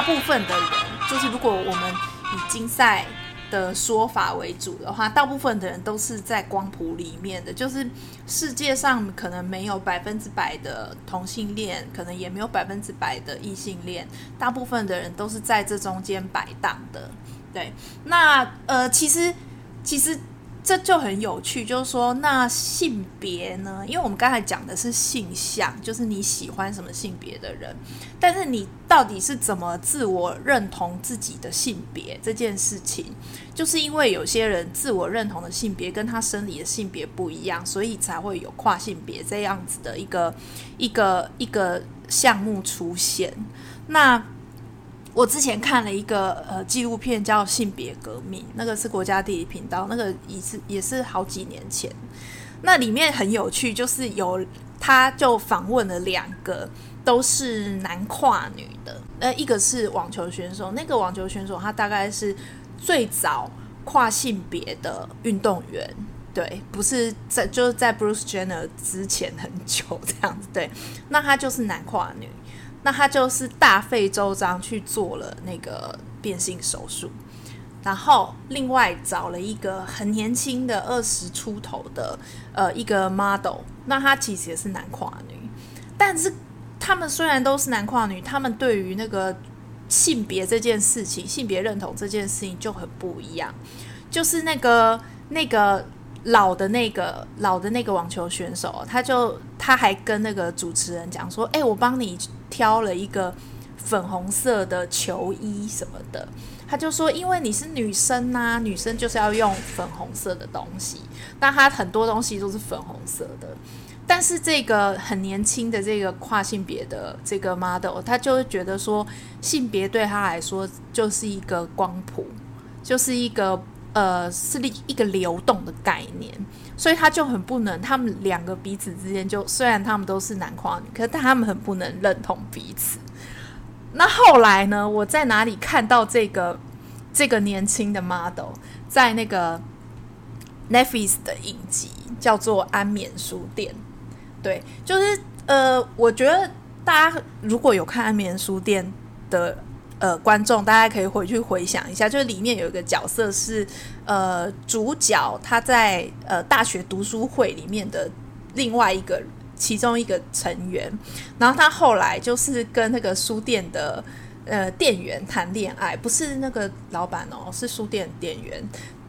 大部分的人，就是如果我们以金赛的说法为主的话，大部分的人都是在光谱里面的，就是世界上可能没有百分之百的同性恋，可能也没有百分之百的异性恋，大部分的人都是在这中间摆荡的。对，那呃，其实其实。这就很有趣，就是说，那性别呢？因为我们刚才讲的是性向，就是你喜欢什么性别的人，但是你到底是怎么自我认同自己的性别这件事情，就是因为有些人自我认同的性别跟他生理的性别不一样，所以才会有跨性别这样子的一个一个一个项目出现。那我之前看了一个呃纪录片，叫《性别革命》，那个是国家地理频道，那个也是也是好几年前。那里面很有趣，就是有他就访问了两个都是男跨女的，呃，一个是网球选手，那个网球选手他大概是最早跨性别的运动员，对，不是在就是在 Bruce Jenner 之前很久这样子，对，那他就是男跨女。那他就是大费周章去做了那个变性手术，然后另外找了一个很年轻的二十出头的呃一个 model，那他其实也是男跨女，但是他们虽然都是男跨女，他们对于那个性别这件事情、性别认同这件事情就很不一样，就是那个那个。老的那个老的那个网球选手，他就他还跟那个主持人讲说：“哎、我帮你挑了一个粉红色的球衣什么的。”他就说：“因为你是女生呐、女生就是要用粉红色的东西。那他很多东西都是粉红色的。但是这个很年轻的这个跨性别的这个 model，他就会觉得说，性别对他来说就是一个光谱，就是一个。”呃，是一个流动的概念，所以他就很不能，他们两个彼此之间就虽然他们都是男跨女，可是他们很不能认同彼此。那后来呢？我在哪里看到这个这个年轻的 model 在那个 Netflix 的影集叫做《安眠书店》。对，就是呃，我觉得大家如果有看《安眠书店》的。呃，观众大家可以回去回想一下，就是里面有一个角色是呃主角，他在呃大学读书会里面的另外一个其中一个成员，然后他后来就是跟那个书店的呃店员谈恋爱，不是那个老板哦，是书店店员。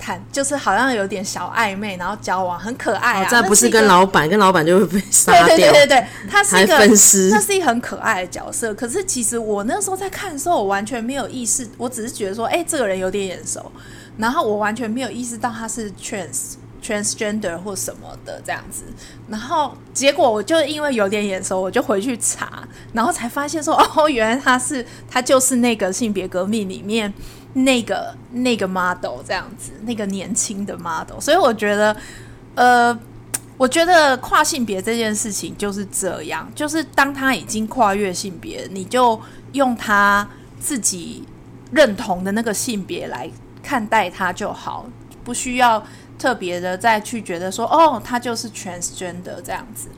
谈就是好像有点小暧昧，然后交往很可爱啊。这、哦、不是跟老板，跟老板就会被杀掉。对对对对，他是一个分尸，那是一个很可爱的角色。可是其实我那时候在看的时候，我完全没有意识，我只是觉得说，哎、欸，这个人有点眼熟，然后我完全没有意识到他是 trans transgender 或什么的这样子。然后结果我就因为有点眼熟，我就回去查，然后才发现说，哦，原来他是他就是那个性别革命里面。那个那个 model 这样子，那个年轻的 model，所以我觉得，呃，我觉得跨性别这件事情就是这样，就是当他已经跨越性别，你就用他自己认同的那个性别来看待他就好，不需要特别的再去觉得说，哦，他就是 transgender 这样子。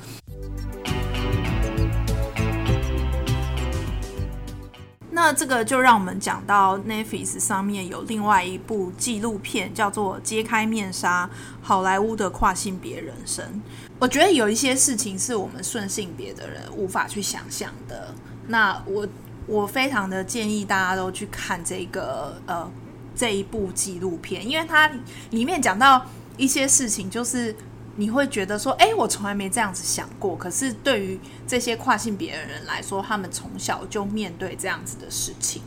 那这个就让我们讲到 Netflix 上面有另外一部纪录片，叫做《揭开面纱：好莱坞的跨性别人生》。我觉得有一些事情是我们顺性别的人无法去想象的。那我我非常的建议大家都去看这个呃这一部纪录片，因为它里面讲到一些事情，就是。你会觉得说，哎，我从来没这样子想过。可是对于这些跨性别的人来说，他们从小就面对这样子的事情。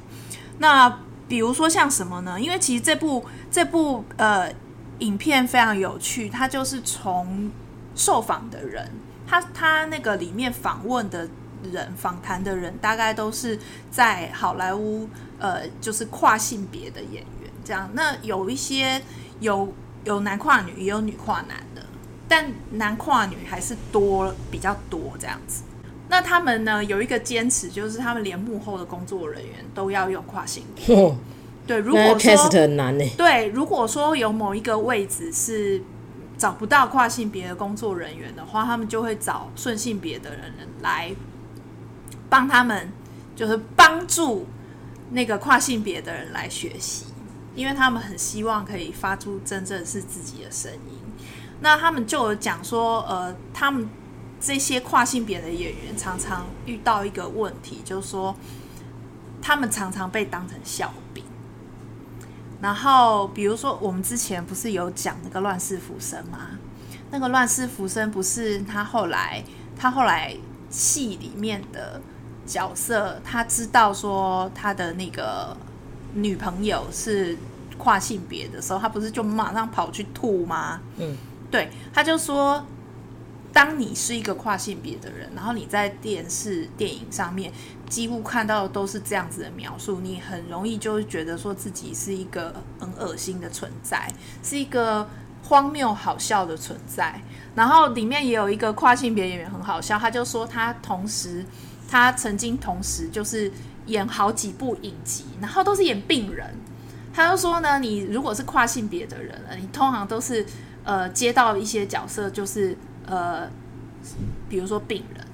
那比如说像什么呢？因为其实这部这部呃影片非常有趣，它就是从受访的人，他他那个里面访问的人、访谈的人，大概都是在好莱坞呃，就是跨性别的演这样。那有一些有有男跨女，也有女跨男的。但男跨女还是多比较多这样子，那他们呢有一个坚持，就是他们连幕后的工作人员都要用跨性别。哦、对，如果说很难呢对，如果说有某一个位置是找不到跨性别的工作人员的话，他们就会找顺性别的人来帮他们，就是帮助那个跨性别的人来学习，因为他们很希望可以发出真正是自己的声音。那他们就有讲说，呃，他们这些跨性别的演员常常遇到一个问题，就是说他们常常被当成笑柄。然后，比如说我们之前不是有讲那个乱世浮生吗？那个乱世浮生不是他后来，他后来戏里面的角色，他知道说他的那个女朋友是跨性别的时候，他不是就马上跑去吐吗？嗯。对，他就说，当你是一个跨性别的人，然后你在电视、电影上面几乎看到的都是这样子的描述，你很容易就会觉得说自己是一个很恶心的存在，是一个荒谬好笑的存在。然后里面也有一个跨性别演员很好笑，他就说他同时，他曾经同时就是演好几部影集，然后都是演病人。他就说呢，你如果是跨性别的人，你通常都是。呃，接到一些角色，就是呃，比如说病人，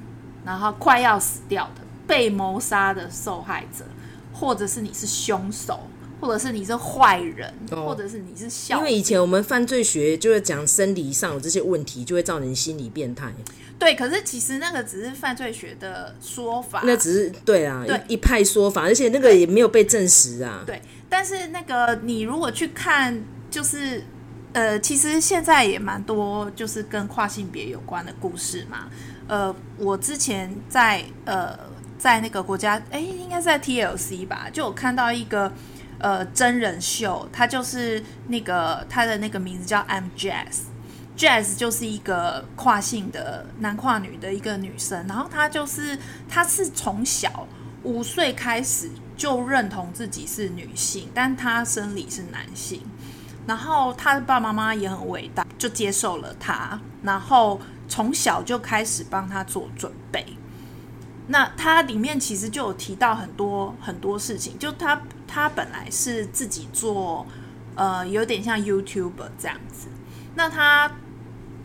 然后快要死掉的、被谋杀的受害者，或者是你是凶手，或者是你是坏人，哦、或者是你是笑。因为以前我们犯罪学就是讲生理上有这些问题，就会造成心理变态。对，可是其实那个只是犯罪学的说法，那只是对啊，对一,一派说法，而且那个也没有被证实啊。对，但是那个你如果去看，就是。呃，其实现在也蛮多，就是跟跨性别有关的故事嘛。呃，我之前在呃在那个国家，哎，应该是在 TLC 吧，就有看到一个呃真人秀，他就是那个他的那个名字叫 M Jazz，Jazz 就是一个跨性的男跨女的一个女生，然后她就是她是从小五岁开始就认同自己是女性，但她生理是男性。然后他的爸爸妈妈也很伟大，就接受了他，然后从小就开始帮他做准备。那他里面其实就有提到很多很多事情，就他他本来是自己做，呃，有点像 YouTube 这样子。那他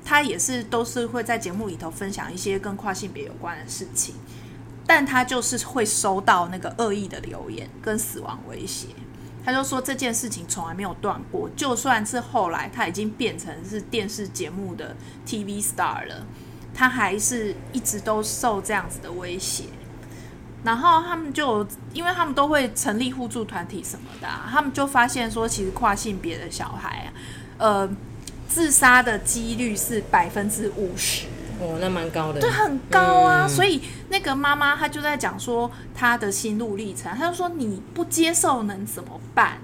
他也是都是会在节目里头分享一些跟跨性别有关的事情，但他就是会收到那个恶意的留言跟死亡威胁。他就说这件事情从来没有断过，就算是后来他已经变成是电视节目的 TV star 了，他还是一直都受这样子的威胁。然后他们就因为他们都会成立互助团体什么的啊，他们就发现说，其实跨性别的小孩啊，呃，自杀的几率是百分之五十。哦，那蛮高的，对，很高啊。嗯、所以那个妈妈她就在讲说她的心路历程，她就说你不接受能怎么办？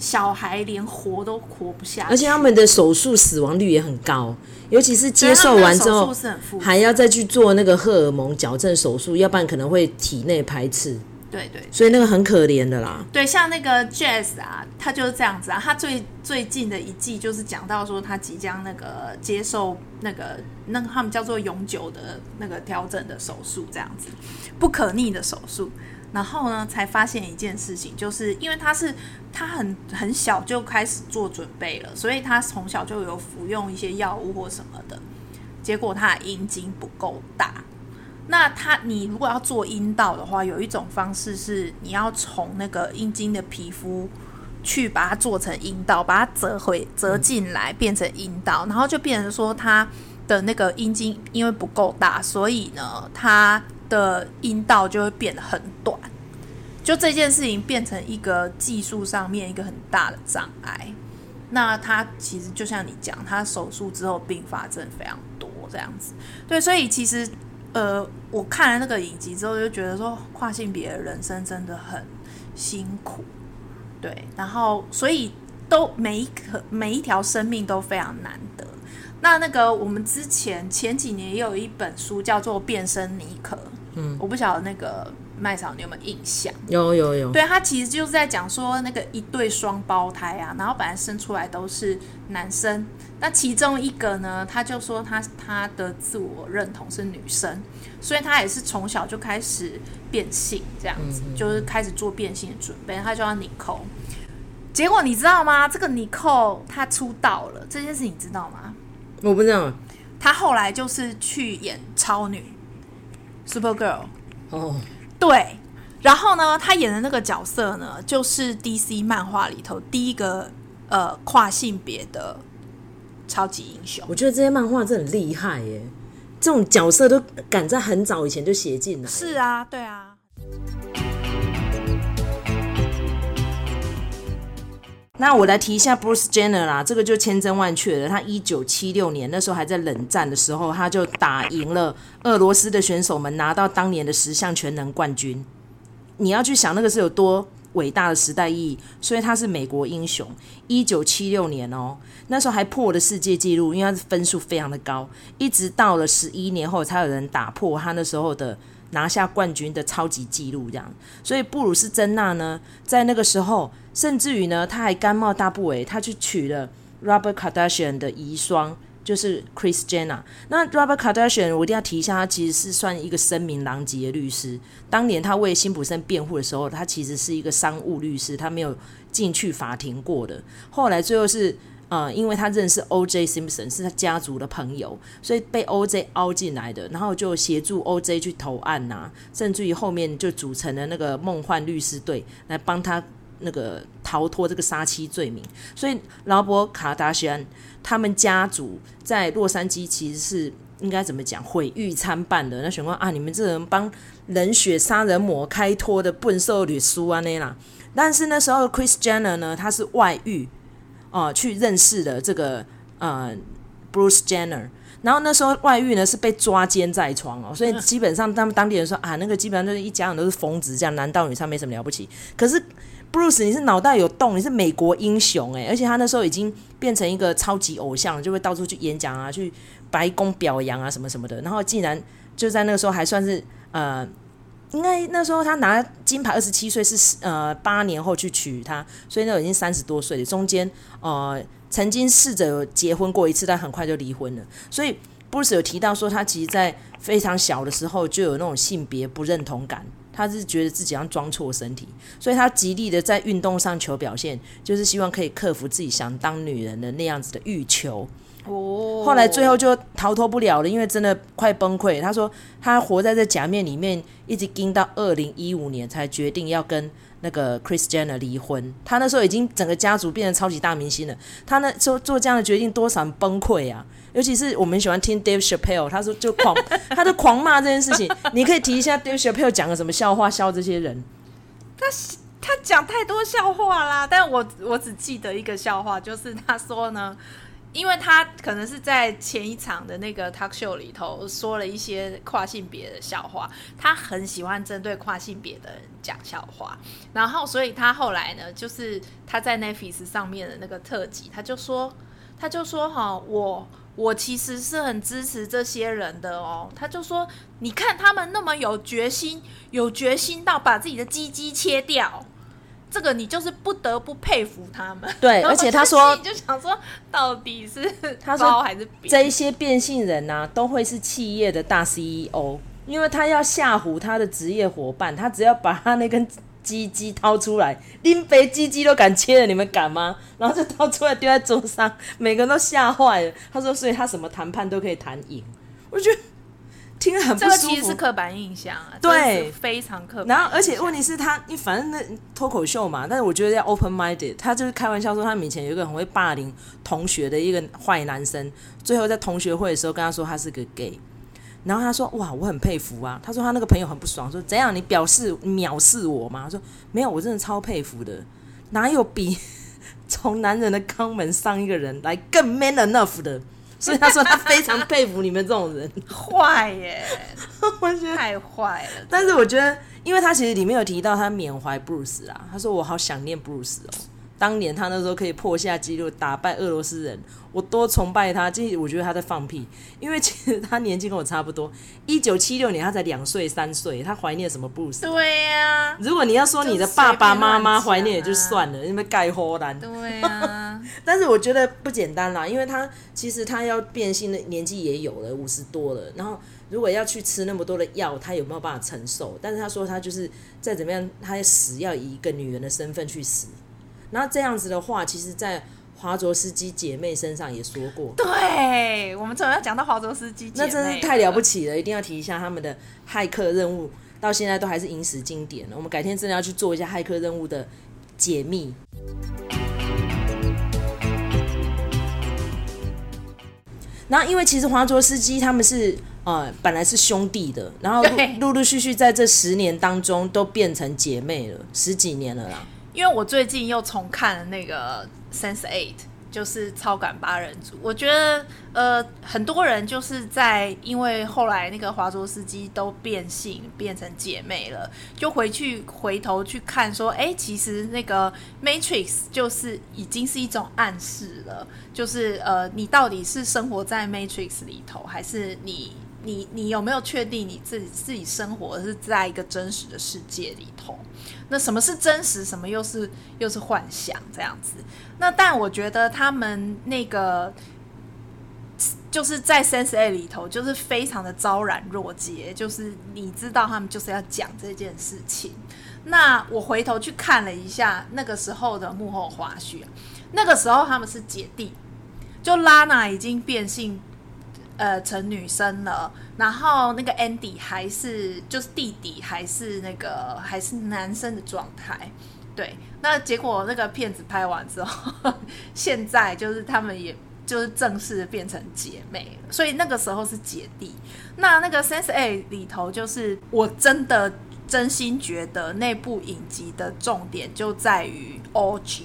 小孩连活都活不下去，而且他们的手术死亡率也很高，尤其是接受完之后还要再去做那个荷尔蒙矫正手术，要不然可能会体内排斥。对，对对，所以那个很可怜的啦。对，像那个 Jazz 啊，他就是这样子啊。他最最近的一季就是讲到说，他即将那个接受那个那个他们叫做永久的那个调整的手术，这样子不可逆的手术。然后呢，才发现一件事情，就是因为他是他很很小就开始做准备了，所以他从小就有服用一些药物或什么的，结果他的阴茎不够大。那他，你如果要做阴道的话，有一种方式是你要从那个阴茎的皮肤去把它做成阴道，把它折回折进来变成阴道，然后就变成说他的那个阴茎因为不够大，所以呢，他的阴道就会变得很短。就这件事情变成一个技术上面一个很大的障碍。那他其实就像你讲，他手术之后并发症非常多，这样子。对，所以其实。呃，我看了那个影集之后，就觉得说跨性别的人生真的很辛苦，对，然后所以都每一个每一条生命都非常难得。那那个我们之前前几年也有一本书叫做《变身妮可》，嗯，我不晓得那个。麦嫂，你有没有印象？有有有。对，他其实就是在讲说，那个一对双胞胎啊，然后本来生出来都是男生，那其中一个呢，他就说他他的自我认同是女生，所以他也是从小就开始变性，这样子，就是开始做变性的准备。他叫 Nicole，结果你知道吗？这个 Nicole 他出道了，这件事你知道吗？我不知道。他后来就是去演超女，Super Girl。哦。对，然后呢，他演的那个角色呢，就是 DC 漫画里头第一个呃跨性别的超级英雄。我觉得这些漫画真的很厉害耶，这种角色都敢在很早以前就写进来。是啊，对啊。那我来提一下 Bruce Jenner 啦，这个就千真万确的。他一九七六年那时候还在冷战的时候，他就打赢了俄罗斯的选手们，拿到当年的十项全能冠军。你要去想那个是有多伟大的时代意义，所以他是美国英雄。一九七六年哦，那时候还破了世界纪录，因为他的分数非常的高，一直到了十一年后才有人打破他那时候的。拿下冠军的超级纪录，这样，所以布鲁斯·珍娜呢，在那个时候，甚至于呢，他还甘冒大不韪，他去娶了 Robert Kardashian 的遗孀，就是 Kris Jenner。那 Robert Kardashian，我一定要提一下，他其实是算一个声名狼藉的律师。当年他为辛普森辩护的时候，他其实是一个商务律师，他没有进去法庭过的。后来最后是。呃，因为他认识 O.J. Simpson 是他家族的朋友，所以被 O.J. 凹进来的，然后就协助 O.J. 去投案呐、啊，甚至于后面就组成了那个梦幻律师队来帮他那个逃脱这个杀妻罪名。所以劳勃卡达西安他们家族在洛杉矶其实是应该怎么讲毁誉参半的。那选官啊，你们这人帮冷血杀人魔开脱的笨兽女苏安内啦。但是那时候 Chris Jenner 呢，他是外遇。哦、呃，去认识了这个呃，Bruce Jenner，然后那时候外遇呢是被抓奸在床哦，所以基本上他们当地人说啊，那个基本上就是一家人都是疯子，这样男盗女娼没什么了不起。可是 Bruce 你是脑袋有洞，你是美国英雄诶，而且他那时候已经变成一个超级偶像，就会到处去演讲啊，去白宫表扬啊什么什么的。然后竟然就在那个时候还算是呃。应该那时候他拿金牌二十七岁是呃八年后去娶她，所以那已经三十多岁了。中间呃曾经试着结婚过一次，但很快就离婚了。所以布鲁斯有提到说，他其实在非常小的时候就有那种性别不认同感，他是觉得自己要装错身体，所以他极力的在运动上求表现，就是希望可以克服自己想当女人的那样子的欲求。哦，后来最后就逃脱不了了，因为真的快崩溃。他说他活在这假面里面，一直盯到二零一五年才决定要跟那个 Chris Jenner 离婚。他那时候已经整个家族变成超级大明星了。他那时候做这样的决定，多少崩溃啊！尤其是我们喜欢听 Dave Chappelle，他说就狂，他就狂骂这件事情。你可以提一下 Dave Chappelle 讲了什么笑话笑这些人？他他讲太多笑话啦，但我我只记得一个笑话，就是他说呢。因为他可能是在前一场的那个 talk show 里头说了一些跨性别的笑话，他很喜欢针对跨性别的人讲笑话，然后所以他后来呢，就是他在 Netflix 上面的那个特辑，他就说，他就说哈，我我其实是很支持这些人的哦，他就说，你看他们那么有决心，有决心到把自己的鸡鸡切掉。这个你就是不得不佩服他们。对，而且他说，你就想说，到底是他说还是扁？这一些变性人呐、啊，都会是企业的大 CEO，因为他要吓唬他的职业伙伴，他只要把他那根鸡鸡掏出来，拎肥鸡鸡都敢切了，你们敢吗？然后就掏出来丢在桌上，每个人都吓坏了。他说，所以他什么谈判都可以谈赢。我觉得。听很不舒服，这个其实是刻板印象啊，对，非常刻板。然后，而且问题是他，你反正那脱口秀嘛，但是我觉得要 open minded。他就是开玩笑说，他以前有一个很会霸凌同学的一个坏男生，最后在同学会的时候跟他说他是个 gay，然后他说哇，我很佩服啊。他说他那个朋友很不爽，说怎样你表示藐视我吗？他说没有，我真的超佩服的，哪有比 从男人的肛门上一个人来更 man enough 的？所以他说他非常佩服你们这种人，坏耶，我觉得太坏了。但是我觉得，因为他其实里面有提到他缅怀布鲁斯啊，他说我好想念布鲁斯哦。当年他那时候可以破下纪录，打败俄罗斯人，我多崇拜他。其实我觉得他在放屁，因为其实他年纪跟我差不多。一九七六年他才两岁三岁，他怀念什么布鲁斯？对呀、啊。如果你要说你的爸爸妈妈怀念也就算了，因为盖荷兰。对呀、啊。但是我觉得不简单啦，因为他其实他要变性的年纪也有了五十多了，然后如果要去吃那么多的药，他有没有办法承受？但是他说他就是再怎么样，他死要以一个女人的身份去死。那这样子的话，其实，在华卓斯基姐妹身上也说过。对，我们总要讲到华卓斯基姐妹，那真是太了不起了，一定要提一下他们的骇客任务。到现在都还是影史经典。我们改天真的要去做一下骇客任务的解密。然后，因为其实华卓斯基他们是呃本来是兄弟的，然后陆陆陆续续在这十年当中都变成姐妹了，十几年了啦。因为我最近又重看了那个《Sense Eight》。就是超感八人组，我觉得呃很多人就是在因为后来那个华卓斯基都变性变成姐妹了，就回去回头去看说，哎，其实那个 Matrix 就是已经是一种暗示了，就是呃你到底是生活在 Matrix 里头，还是你？你你有没有确定你自己自己生活是在一个真实的世界里头？那什么是真实？什么又是又是幻想？这样子？那但我觉得他们那个就是在 Sense8 里头，就是非常的昭然若揭，就是你知道他们就是要讲这件事情。那我回头去看了一下那个时候的幕后花絮，那个时候他们是姐弟，就拉娜已经变性。呃，成女生了，然后那个 Andy 还是就是弟弟，还是那个还是男生的状态，对。那结果那个片子拍完之后，现在就是他们也就是正式变成姐妹，所以那个时候是姐弟。那那个 Sense A 里头，就是我真的真心觉得那部影集的重点就在于 OG，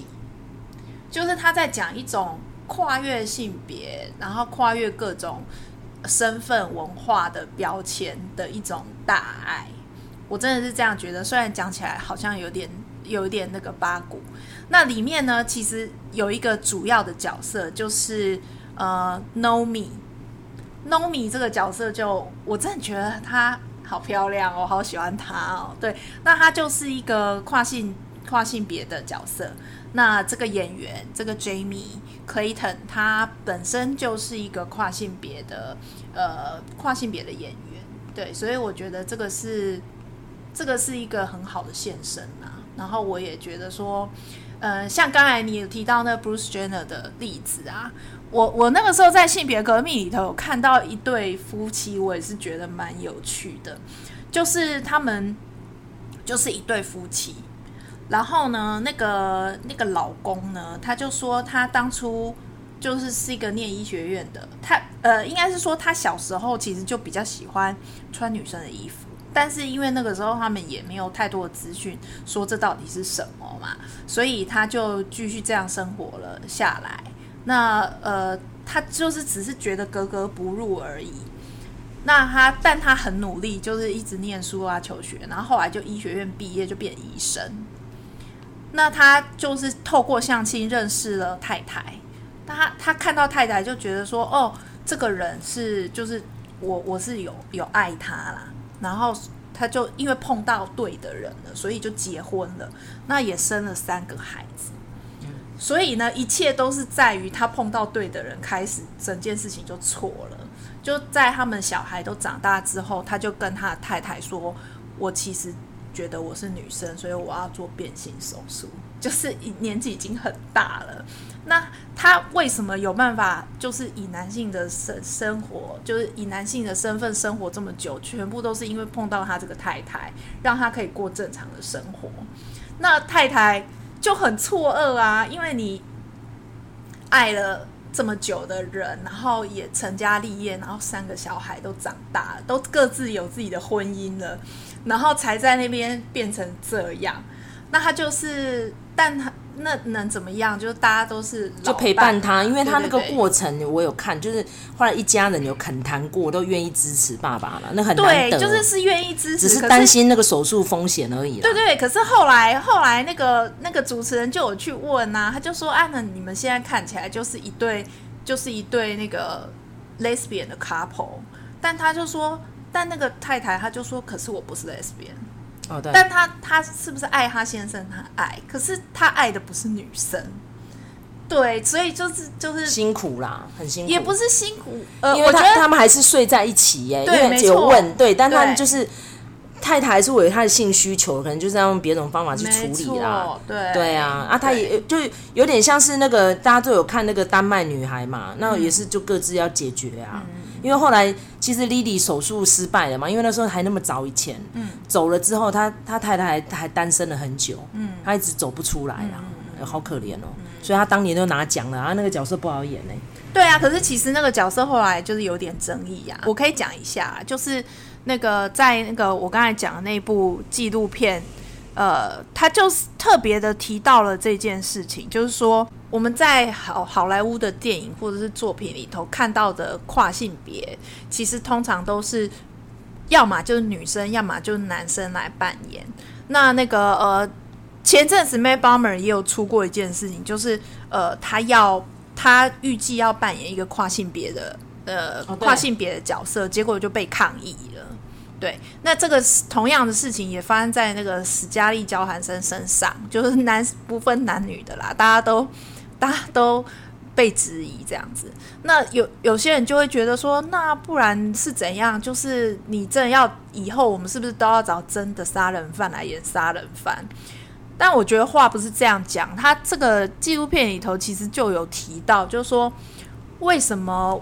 就是他在讲一种。跨越性别，然后跨越各种身份文化的标签的一种大爱，我真的是这样觉得。虽然讲起来好像有点有点那个八股，那里面呢，其实有一个主要的角色，就是呃，Nomi，Nomi 这个角色就我真的觉得她好漂亮哦，好喜欢她哦。对，那她就是一个跨性跨性别的角色。那这个演员，这个 Jamie Clayton，他本身就是一个跨性别的，呃，跨性别的演员，对，所以我觉得这个是，这个是一个很好的现身啊。然后我也觉得说，呃，像刚才你有提到那 Bruce Jenner 的例子啊，我我那个时候在性别革命里头有看到一对夫妻，我也是觉得蛮有趣的，就是他们就是一对夫妻。然后呢，那个那个老公呢，他就说他当初就是是一个念医学院的，他呃，应该是说他小时候其实就比较喜欢穿女生的衣服，但是因为那个时候他们也没有太多的资讯说这到底是什么嘛，所以他就继续这样生活了下来。那呃，他就是只是觉得格格不入而已。那他，但他很努力，就是一直念书啊，求学，然后后来就医学院毕业，就变医生。那他就是透过相亲认识了太太，他他看到太太就觉得说，哦，这个人是就是我我是有有爱他啦，然后他就因为碰到对的人了，所以就结婚了，那也生了三个孩子，所以呢，一切都是在于他碰到对的人开始，整件事情就错了，就在他们小孩都长大之后，他就跟他太太说，我其实。觉得我是女生，所以我要做变性手术。就是年纪已经很大了，那他为什么有办法？就是以男性的生生活，就是以男性的身份生活这么久，全部都是因为碰到他这个太太，让他可以过正常的生活。那太太就很错愕啊，因为你爱了这么久的人，然后也成家立业，然后三个小孩都长大了，都各自有自己的婚姻了。然后才在那边变成这样，那他就是，但他那能怎么样？就是大家都是就陪伴他，因为他那个过程我有看，就是后来一家人有恳谈过，都愿意支持爸爸了，那很难得，对，就是是愿意支持，只是担心那个手术风险而已。对对，可是后来后来那个那个主持人就有去问啊，他就说：“啊，那你们现在看起来就是一对，就是一对那个 lesbian 的 couple。”但他就说。但那个太太，他就说：“可是我不是 lesbian。”哦，对。但他他是不是爱他先生？他爱，可是他爱的不是女生。对，所以就是就是辛苦啦，很辛苦。也不是辛苦，呃，因为他他们还是睡在一起耶。对，没错。有问对，但他们就是太太还是为了他的性需求，可能就是要用别种方法去处理啦。对对啊，啊，他也就有点像是那个大家都有看那个丹麦女孩嘛，那也是就各自要解决啊。嗯、因为后来其实 Lily 手术失败了嘛，因为那时候还那么早以前，嗯，走了之后，他他太太还还单身了很久，嗯，他一直走不出来啊，嗯、好可怜哦。嗯、所以他当年都拿奖了啊，那个角色不好演呢。对啊，可是其实那个角色后来就是有点争议啊。我可以讲一下，就是那个在那个我刚才讲的那部纪录片，呃，他就是特别的提到了这件事情，就是说我们在好好莱坞的电影或者是作品里头看到的跨性别，其实通常都是要么就是女生，要么就是男生来扮演。那那个呃，前阵子 Matt Bomer 也有出过一件事情，就是呃，他要。他预计要扮演一个跨性别的呃、哦、跨性别的角色，结果就被抗议了。对，那这个同样的事情也发生在那个史嘉丽·焦韩森身上，就是男不分男女的啦，大家都大家都被质疑这样子。那有有些人就会觉得说，那不然是怎样？就是你真的要以后我们是不是都要找真的杀人犯来演杀人犯？但我觉得话不是这样讲，他这个纪录片里头其实就有提到，就是说为什么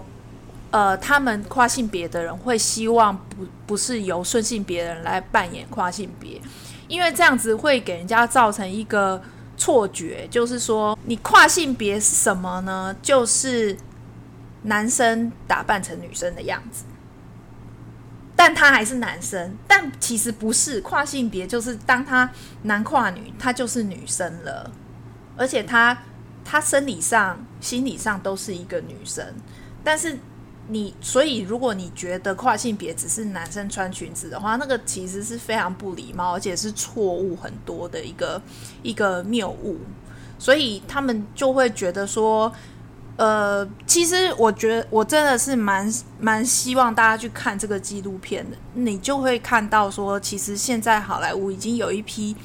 呃他们跨性别的人会希望不不是由顺性别人来扮演跨性别，因为这样子会给人家造成一个错觉，就是说你跨性别是什么呢？就是男生打扮成女生的样子。但他还是男生，但其实不是跨性别，就是当他男跨女，他就是女生了，而且他他生理上、心理上都是一个女生。但是你，所以如果你觉得跨性别只是男生穿裙子的话，那个其实是非常不礼貌，而且是错误很多的一个一个谬误。所以他们就会觉得说。呃，其实我觉得我真的是蛮蛮希望大家去看这个纪录片的，你就会看到说，其实现在好莱坞已经有一批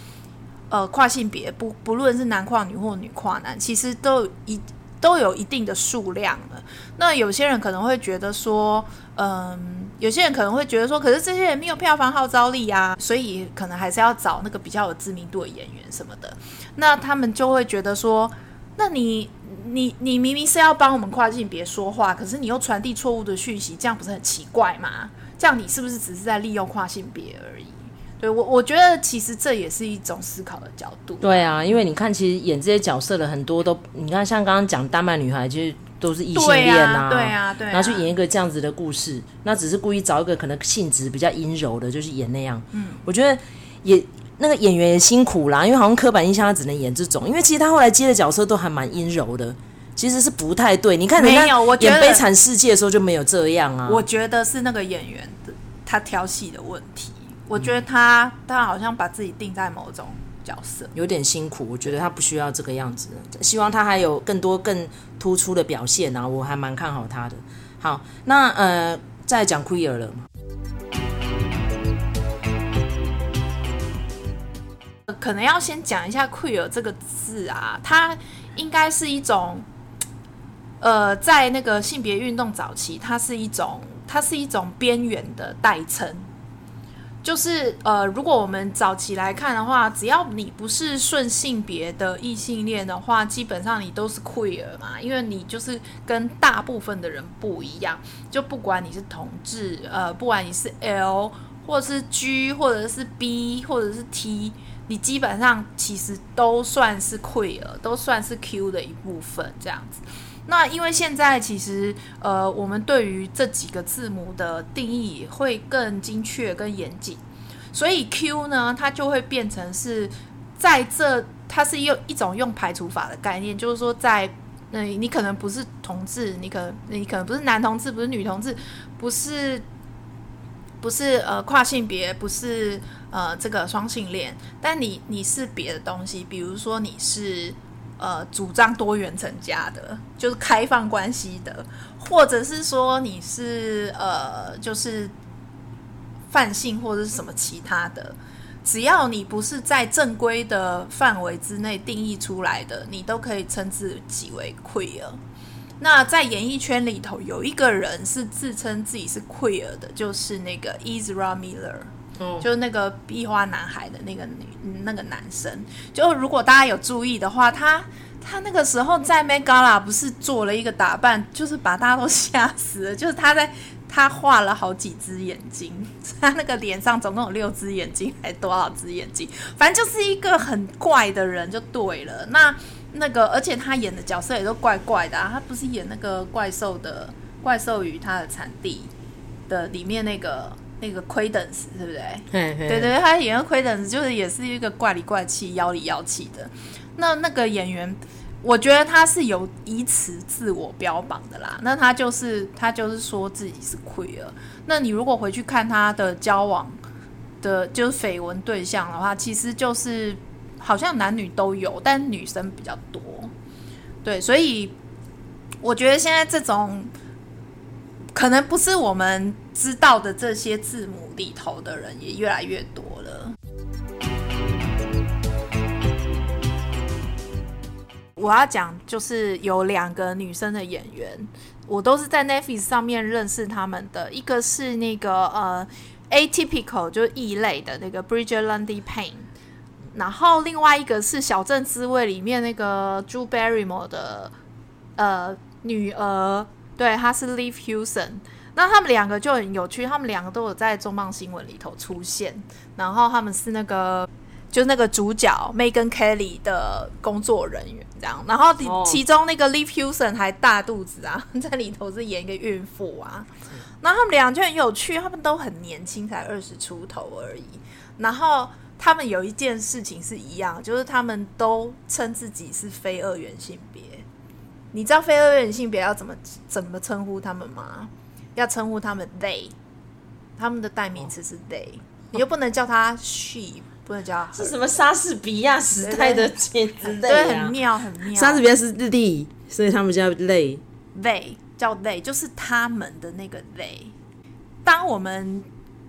呃跨性别，不不论是男跨女或女跨男，其实都一都有一定的数量了。那有些人可能会觉得说，嗯、有些人可能会觉得说，可是这些人没有票房号召力啊，所以可能还是要找那个比较有知名度的演员什么的。那他们就会觉得说，那你。你你明明是要帮我们跨性别说话，可是你又传递错误的讯息，这样不是很奇怪吗？这样你是不是只是在利用跨性别而已？对，我我觉得其实这也是一种思考的角度。对啊，因为你看，其实演这些角色的很多都，你看像刚刚讲丹麦女孩，其实都是异性恋啊，对啊，对啊，然后去演一个这样子的故事，那只是故意找一个可能性质比较阴柔的，就是演那样。嗯，我觉得也。那个演员也辛苦啦，因为好像刻板印象他只能演这种，因为其实他后来接的角色都还蛮阴柔的，其实是不太对。你看人家演《悲惨世界》的时候就没有这样啊。我觉得是那个演员的他挑戏的问题。我觉得他、嗯、他好像把自己定在某种角色，有点辛苦。我觉得他不需要这个样子，希望他还有更多更突出的表现啊！我还蛮看好他的。好，那呃，再讲 queer 了。可能要先讲一下 “queer” 这个字啊，它应该是一种，呃，在那个性别运动早期，它是一种，它是一种边缘的代称。就是呃，如果我们早期来看的话，只要你不是顺性别的异性恋的话，基本上你都是 queer 嘛，因为你就是跟大部分的人不一样。就不管你是同志，呃，不管你是 L，或者是 G，或者是 B，或者是 T。你基本上其实都算是 queer，都算是 Q 的一部分这样子。那因为现在其实呃，我们对于这几个字母的定义会更精确、更严谨，所以 Q 呢，它就会变成是在这，它是用一种用排除法的概念，就是说在那、你可能不是同志，你可能你可能不是男同志，不是女同志，不是。不是呃跨性别，不是呃这个双性恋，但你你是别的东西，比如说你是呃主张多元成家的，就是开放关系的，或者是说你是呃就是泛性或者是什么其他的，只要你不是在正规的范围之内定义出来的，你都可以称之己为 queer。那在演艺圈里头，有一个人是自称自己是 queer 的，就是那个 Ezra Miller。嗯、就是那个壁花男孩的那个女那个男生。就如果大家有注意的话，他他那个时候在 Met Gala 不是做了一个打扮，就是把大家都吓死了。就是他在他画了好几只眼睛，他那个脸上总共有六只眼睛，还多少只眼睛？反正就是一个很怪的人，就对了。那那个，而且他演的角色也都怪怪的啊。他不是演那个怪兽的怪兽与他的产地的里面那个那个 Credence，对不对？对对对，他演的 Credence 就是也是一个怪里怪气、妖里妖气的。那那个演员，我觉得他是有以此自我标榜的啦。那他就是他就是说自己是 queer。那你如果回去看他的交往的，就是绯闻对象的话，其实就是。好像男女都有，但女生比较多。对，所以我觉得现在这种可能不是我们知道的这些字母里头的人也越来越多了。我要讲就是有两个女生的演员，我都是在 Netflix 上面认识他们的，一个是那个呃 Atypical 就是异类的那个 Bridget Lundy Payne。然后另外一个是《小镇滋味》里面那个 Drew Barrymore 的呃女儿，对，她是 Liv Ullmann。那他们两个就很有趣，他们两个都有在重磅新闻里头出现。然后他们是那个就是那个主角 Megyn Kelly 的工作人员这样。然后其中那个 Liv Ullmann 还大肚子啊，在里头是演一个孕妇啊。那他们俩就很有趣，他们都很年轻，才二十出头而已。然后。他们有一件事情是一样，就是他们都称自己是非二元性别。你知道非二元性别要怎么怎么称呼他们吗？要称呼他们 they，他们的代名词是 they，你又不能叫他 she，不能叫。是什么莎士比亚时代的简直的对，很妙很妙。莎士比亚是 the，所以他们叫 they，they 叫 they，就是他们的那个 they。当我们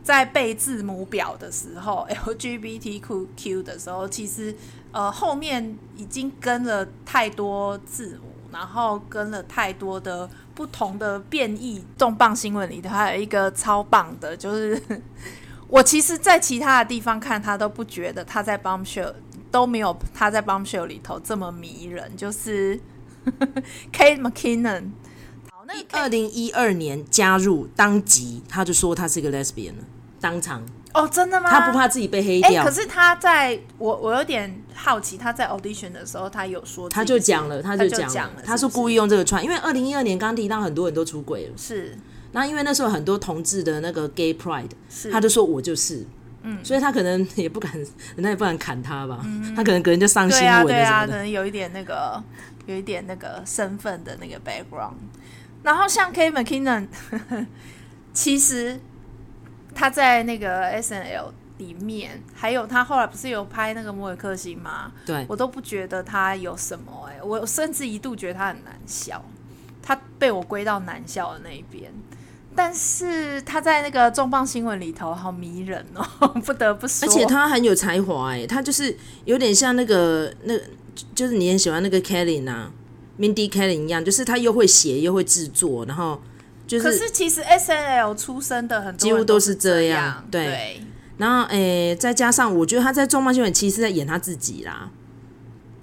在背字母表的时候，LGBTQ 的时候，其实呃后面已经跟了太多字母，然后跟了太多的不同的变异。重磅新闻里头还有一个超棒的，就是 我其实，在其他的地方看他都不觉得他在 Bombshell 都没有他在 Bombshell 里头这么迷人，就是 Kate McKinnon。二零一二年加入，当即他就说他是一个 lesbian 了，当场。哦，真的吗？他不怕自己被黑掉。欸、可是他在我我有点好奇，他在 audition 的时候，他有说，他就讲了，他就讲了，他，了他说故意用这个串，因为二零一二年刚刚提到很多人都出轨了，是。那因为那时候很多同志的那个 gay pride，是。他就说我就是，嗯，所以他可能也不敢，人家也不敢砍他吧，嗯、他可能可能就上新闻了，对啊，对啊，可能有一点那个，有一点那个身份的那个 background。然后像 Kate McKinnon，其实他在那个 SNL 里面，还有他后来不是有拍那个摩尔克星吗？对，我都不觉得他有什么哎、欸，我甚至一度觉得他很难笑，他被我归到难笑的那一边。但是他在那个重磅新闻里头好迷人哦，不得不说，而且他很有才华哎，他就是有点像那个那，就是你很喜欢那个 Kelly 啊。Mindy Kaling 一样，就是他又会写又会制作，然后就是。可是其实 SNL 出身的很多几乎都是这样，对。对然后诶、欸，再加上我觉得他在重磅新闻其实是在演他自己啦。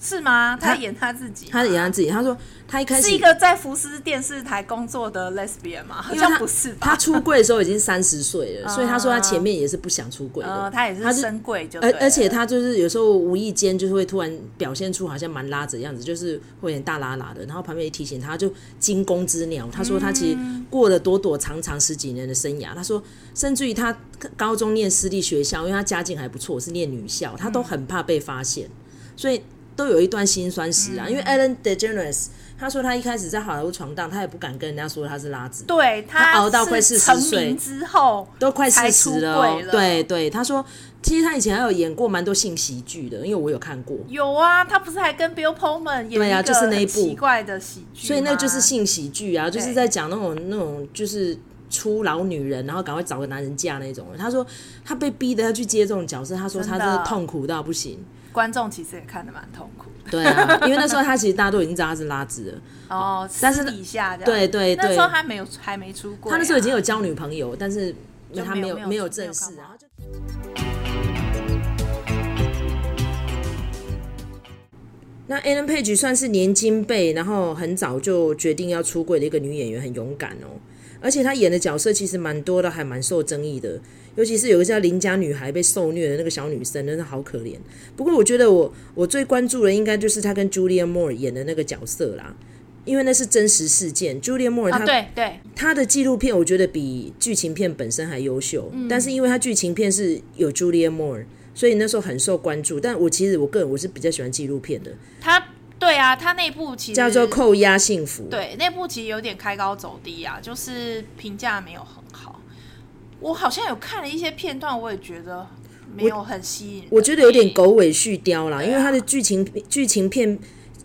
是吗？他演他自己，他演他自己。他说他一开始是一个在福斯电视台工作的 lesbian 吗？好像不是吧？他出柜的时候已经三十岁了，所以他说他前面也是不想出柜的。呃，他也是深柜就，而而且他就是有时候无意间就是会突然表现出好像蛮拉着的样子，就是会有点大拉拉的。然后旁边一提醒他，就惊弓之鸟。他说他其实过了躲躲藏藏十几年的生涯。他说甚至于他高中念私立学校，因为他家境还不错，是念女校，他都很怕被发现，所以。都有一段辛酸史啊，嗯、因为 Ellen DeGeneres 他说他一开始在好莱坞闯荡，他也不敢跟人家说他是拉子，对他，他熬到快四十岁之后，都快四十了，了，对对，他说其实他以前还有演过蛮多性喜剧的，因为我有看过，有啊，他不是还跟 Bill Pullman 演一个很奇怪的喜剧，所以那就是性喜剧啊，就是在讲那种那种就是初老女人，然后赶快找个男人嫁那种。他说他被逼的要去接这种角色，他说他真的。痛苦到不行。观众其实也看得蛮痛苦，对啊，因为那时候他其实大家都已经知道他是拉直了。哦，但是底下对对对，那时候他没有还没出柜，他那时候已经有交女朋友，但是他没有没有正式啊。那 a l a n Page 算是年金辈，然后很早就决定要出柜的一个女演员，很勇敢哦。而且她演的角色其实蛮多的，还蛮受争议的。尤其是有个叫邻家女孩被受虐的那个小女生，真的好可怜。不过我觉得我我最关注的应该就是她跟 Julianne Moore 演的那个角色啦，因为那是真实事件。Julianne Moore 她、啊、对对她的纪录片我觉得比剧情片本身还优秀，嗯、但是因为她剧情片是有 Julianne Moore。所以那时候很受关注，但我其实我个人我是比较喜欢纪录片的。他对啊，他那部其实叫做《扣押幸福》，对，那部其实有点开高走低啊，就是评价没有很好。我好像有看了一些片段，我也觉得没有很吸引我。我觉得有点狗尾续貂啦，啊、因为它的剧情剧情片。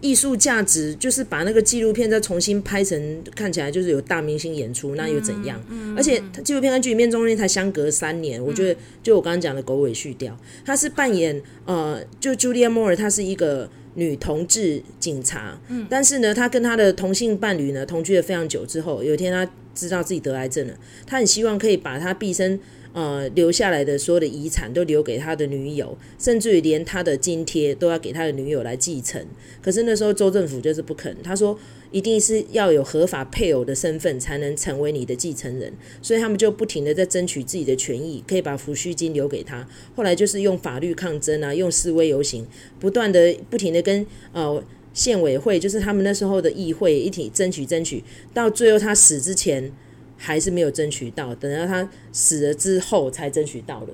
艺术价值就是把那个纪录片再重新拍成，看起来就是有大明星演出，那又怎样？嗯嗯、而且纪录片跟剧里面中间才相隔三年，嗯、我觉得就我刚刚讲的狗尾续貂。他是扮演呃，就 Julianne Moore，她是一个女同志警察，嗯、但是呢，她跟她的同性伴侣呢同居了非常久之后，有一天她知道自己得癌症了，她很希望可以把她毕生。呃，留下来的所有的遗产都留给他的女友，甚至于连他的津贴都要给他的女友来继承。可是那时候州政府就是不肯，他说一定是要有合法配偶的身份才能成为你的继承人，所以他们就不停的在争取自己的权益，可以把抚恤金留给他。后来就是用法律抗争啊，用示威游行，不断的不停的跟呃县委会，就是他们那时候的议会一起争取争取，到最后他死之前。还是没有争取到，等到他死了之后才争取到的，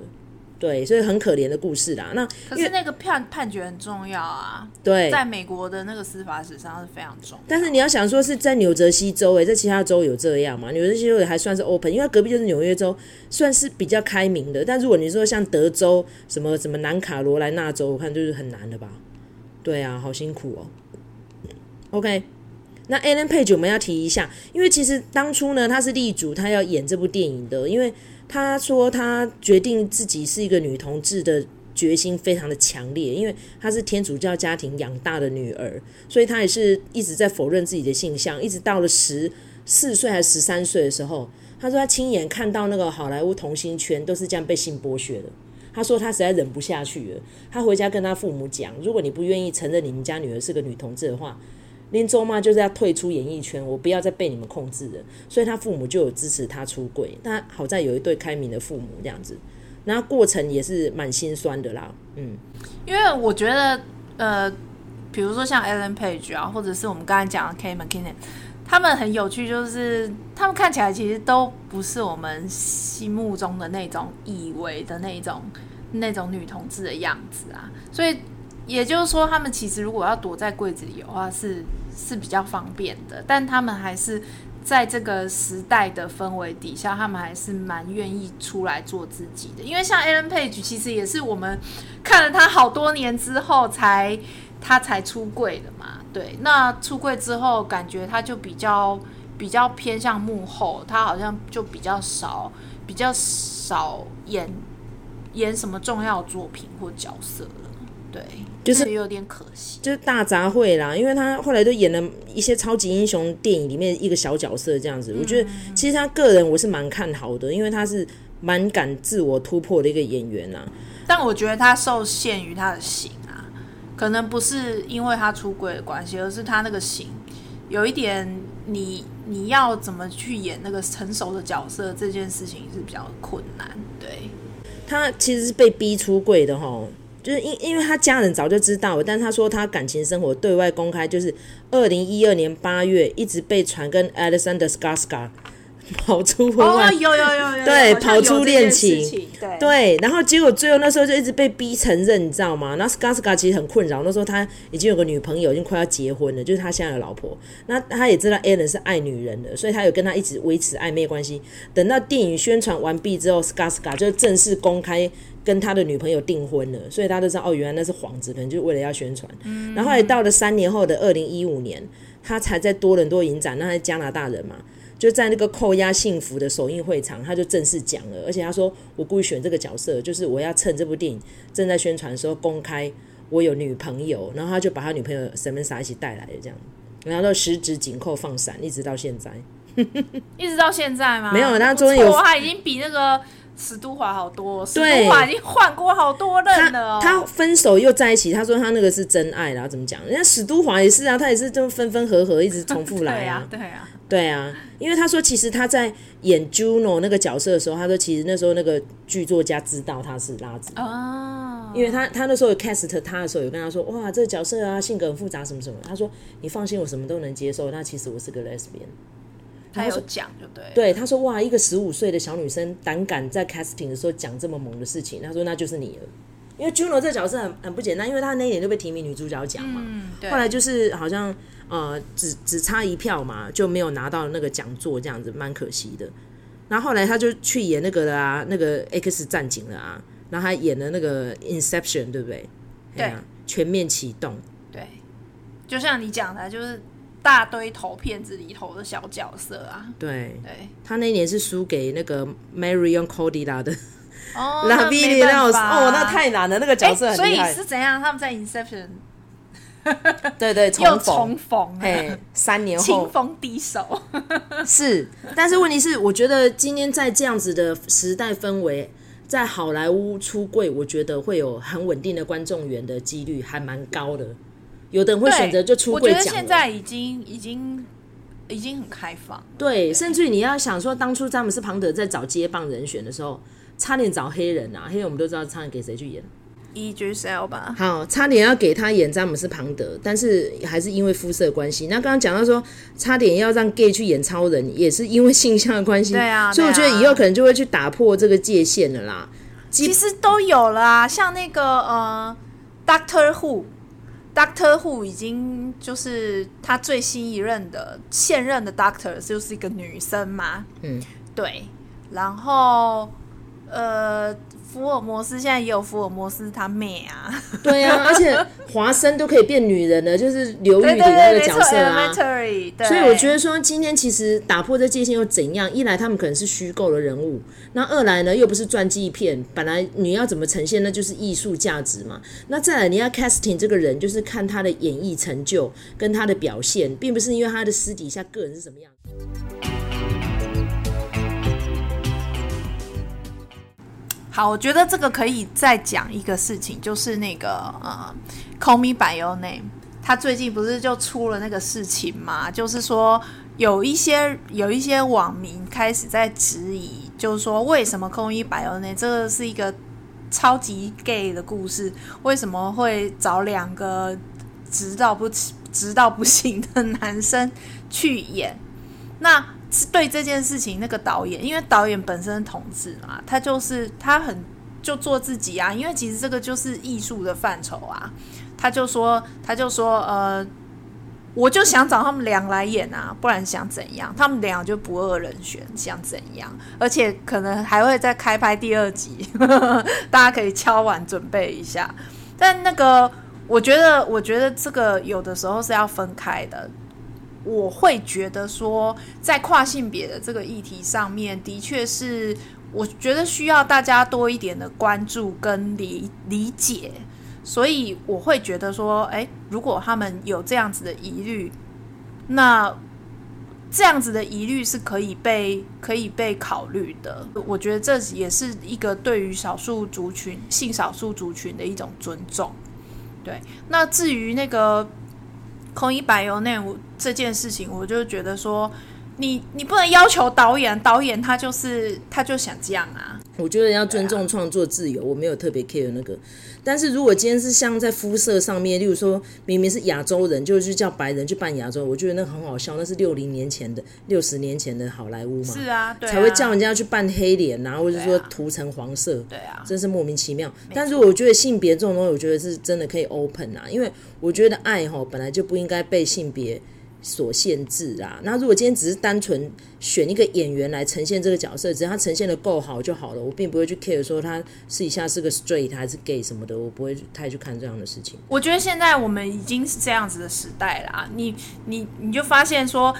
对，所以很可怜的故事啦。那可是那个判判决很重要啊，对，在美国的那个司法史上是非常重要。但是你要想说是在纽泽西州，诶，在其他州有这样吗？纽泽西州也还算是 open，因为隔壁就是纽约州，算是比较开明的。但如果你说像德州、什么什么南卡罗来纳州，我看就是很难的吧？对啊，好辛苦哦。OK。那 Ellen Page 我们要提一下，因为其实当初呢，他是立主他要演这部电影的，因为他说他决定自己是一个女同志的决心非常的强烈，因为他是天主教家庭养大的女儿，所以他也是一直在否认自己的性向，一直到了十四岁还是十三岁的时候，他说他亲眼看到那个好莱坞童星圈都是这样被性剥削的，他说他实在忍不下去了，他回家跟他父母讲，如果你不愿意承认你们家女儿是个女同志的话。林周妈就是要退出演艺圈，我不要再被你们控制了，所以他父母就有支持他出轨。但好在有一对开明的父母这样子，那过程也是蛮心酸的啦。嗯，因为我觉得，呃，比如说像 Ellen Page 啊，或者是我们刚才讲的 Kate McKinnon，他们很有趣，就是他们看起来其实都不是我们心目中的那种以为的那种那种女同志的样子啊，所以。也就是说，他们其实如果要躲在柜子里的话，是是比较方便的。但他们还是在这个时代的氛围底下，他们还是蛮愿意出来做自己的。因为像 Alan Page 其实也是我们看了他好多年之后才他才出柜的嘛。对，那出柜之后，感觉他就比较比较偏向幕后，他好像就比较少比较少演演什么重要作品或角色了。对。就是有点可惜，就是大杂烩啦，因为他后来都演了一些超级英雄电影里面一个小角色这样子。嗯、我觉得其实他个人我是蛮看好的，因为他是蛮敢自我突破的一个演员啊。但我觉得他受限于他的型啊，可能不是因为他出柜的关系，而是他那个型有一点你，你你要怎么去演那个成熟的角色，这件事情是比较困难。对，他其实是被逼出柜的齁。就是因因为他家人早就知道了，但他说他感情生活对外公开，就是二零一二年八月一直被传跟 Alexander Skarsgård 跑出婚外，哦，有有有有，对，跑出恋情，对对，然后结果最后那时候就一直被逼承认，你知道吗？那 Skarsgård 其实很困扰，那时候他已经有个女朋友，已经快要结婚了，就是他现在的老婆。那他也知道 Ellen 是爱女人的，所以他有跟他一直维持暧昧关系。等到电影宣传完毕之后，Skarsgård 就正式公开。跟他的女朋友订婚了，所以他都知道哦，原来那是幌子，可能就是为了要宣传。嗯、然后也到了三年后的二零一五年，他才在多伦多影展，那他是加拿大人嘛，就在那个扣押幸福的首映会场，他就正式讲了，而且他说我故意选这个角色，就是我要趁这部电影正在宣传的时候公开我有女朋友，然后他就把他女朋友 Samantha 一起带来的这样，然后就十指紧扣放闪，一直到现在，一直到现在吗？没有，他中间有，他已经比那个。史都华好多，史都华已经换过好多任了、哦他。他分手又在一起，他说他那个是真爱啦，怎么讲？人家史都华也是啊，他也是就分分合合，一直重复来啊。对啊，对啊，对啊。因为他说，其实他在演 Juno 那个角色的时候，他说其实那时候那个剧作家知道他是拉子哦，因为他他那时候有 cast 他的时候，有跟他说，哇，这个角色啊，性格很复杂，什么什么。他说你放心，我什么都能接受。那其实我是个 lesbian。他有讲就对，对他说哇，一个十五岁的小女生胆敢在 casting 的时候讲这么猛的事情，他说那就是你了，因为 Juno 这个角色很很不简单，因为他那一年就被提名女主角奖嘛，嗯，对，后来就是好像呃只只差一票嘛，就没有拿到那个讲座，这样子蛮可惜的。然后后来他就去演那个了、啊，那个 X 战警了啊，然后他演了那个 Inception，对不对？对，啊、全面启动，对，就像你讲的，就是。大堆头片子里头的小角色啊，对，对，他那一年是输给那个 Marion Cotillard 的哦，那哦，那太难了，那个角色很厉害。所以是怎样？他们在 Inception，对 对，又重逢，哎，三年后清风敌手，是。但是问题是，我觉得今天在这样子的时代氛围，在好莱坞出柜，我觉得会有很稳定的观众缘的几率还蛮高的。有的人会选择就出柜讲。我觉得现在已经已经已经很开放。对，对甚至于你要想说，当初詹姆斯庞德在找接棒人选的时候，差点找黑人啊，黑人我们都知道差点给谁去演，Idris Elba。好，差点要给他演詹姆斯庞德，但是还是因为肤色的关系。那刚刚讲到说，差点要让 gay 去演超人，也是因为性向的关系。对啊，所以我觉得以后可能就会去打破这个界限了啦。其实都有了啊，像那个呃，Doctor Who。Doctor Who 已经就是他最新一任的现任的 Doctor 就是一个女生嘛，嗯，对，然后呃。福尔摩斯现在也有福尔摩斯他妹啊，对啊，而且华生都可以变女人了，就是刘玉玲那个角色啊。所以我觉得说，今天其实打破这界限又怎样？一来他们可能是虚构的人物，那二来呢又不是传记片，本来你要怎么呈现，那就是艺术价值嘛。那再来你要 casting 这个人，就是看他的演艺成就跟他的表现，并不是因为他的私底下个人是什么样好，我觉得这个可以再讲一个事情，就是那个呃，Call Me by Your Name，他最近不是就出了那个事情嘛？就是说有一些有一些网民开始在质疑，就是说为什么 Call Me by Your Name 这个是一个超级 gay 的故事，为什么会找两个直到不直到不行的男生去演？那是对这件事情，那个导演，因为导演本身同志嘛，他就是他很就做自己啊。因为其实这个就是艺术的范畴啊。他就说，他就说，呃，我就想找他们俩来演啊，不然想怎样？他们俩就不二人选，想怎样？而且可能还会再开拍第二集，大家可以敲碗准备一下。但那个，我觉得，我觉得这个有的时候是要分开的。我会觉得说，在跨性别的这个议题上面，的确是我觉得需要大家多一点的关注跟理理解，所以我会觉得说，诶，如果他们有这样子的疑虑，那这样子的疑虑是可以被可以被考虑的。我觉得这也是一个对于少数族群、性少数族群的一种尊重。对，那至于那个。空一百由内我这件事情，我就觉得说，你你不能要求导演，导演他就是他就想这样啊。我觉得要尊重创作自由，啊、我没有特别 care 那个。但是如果今天是像在肤色上面，例如说明明是亚洲人，就是叫白人去扮亚洲，我觉得那个很好笑。那是六零年前的、六十年前的好莱坞嘛，是啊，对啊，才会叫人家去扮黑脸啊，或者说涂成黄色，对啊，真是莫名其妙。但是我觉得性别这种东西，我觉得是真的可以 open 啊，因为我觉得爱哈本来就不应该被性别。所限制啊，那如果今天只是单纯选一个演员来呈现这个角色，只要他呈现的够好就好了，我并不会去 care 说他私底下是个 straight 还是 gay 什么的，我不会太去看这样的事情。我觉得现在我们已经是这样子的时代啦，你你你就发现说，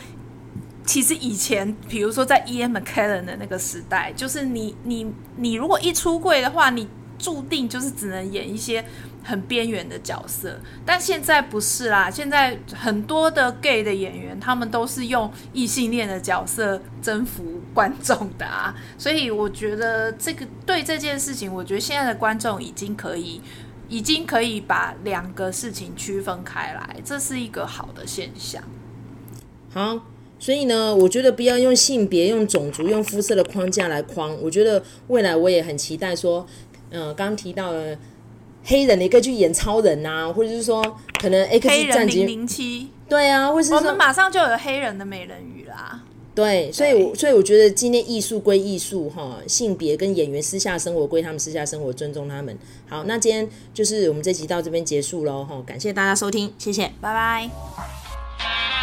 其实以前比如说在 E.M.Calen 的那个时代，就是你你你如果一出柜的话，你注定就是只能演一些很边缘的角色。但现在不是啦，现在很多的 gay 的演员，他们都是用异性恋的角色征服观众的啊。所以我觉得这个对这件事情，我觉得现在的观众已经可以，已经可以把两个事情区分开来，这是一个好的现象。好。所以呢，我觉得不要用性别、用种族、用肤色的框架来框。我觉得未来我也很期待说，嗯、呃，刚刚提到了黑人，你可以去演超人啊，或者是说可能 X 战警零零七，对啊，或是我们马上就有黑人的美人鱼啦。对，所以我所以我觉得今天艺术归艺术哈，性别跟演员私下生活归他们私下生活，尊重他们。好，那今天就是我们这集到这边结束喽哈，感谢大家收听，谢谢，拜拜。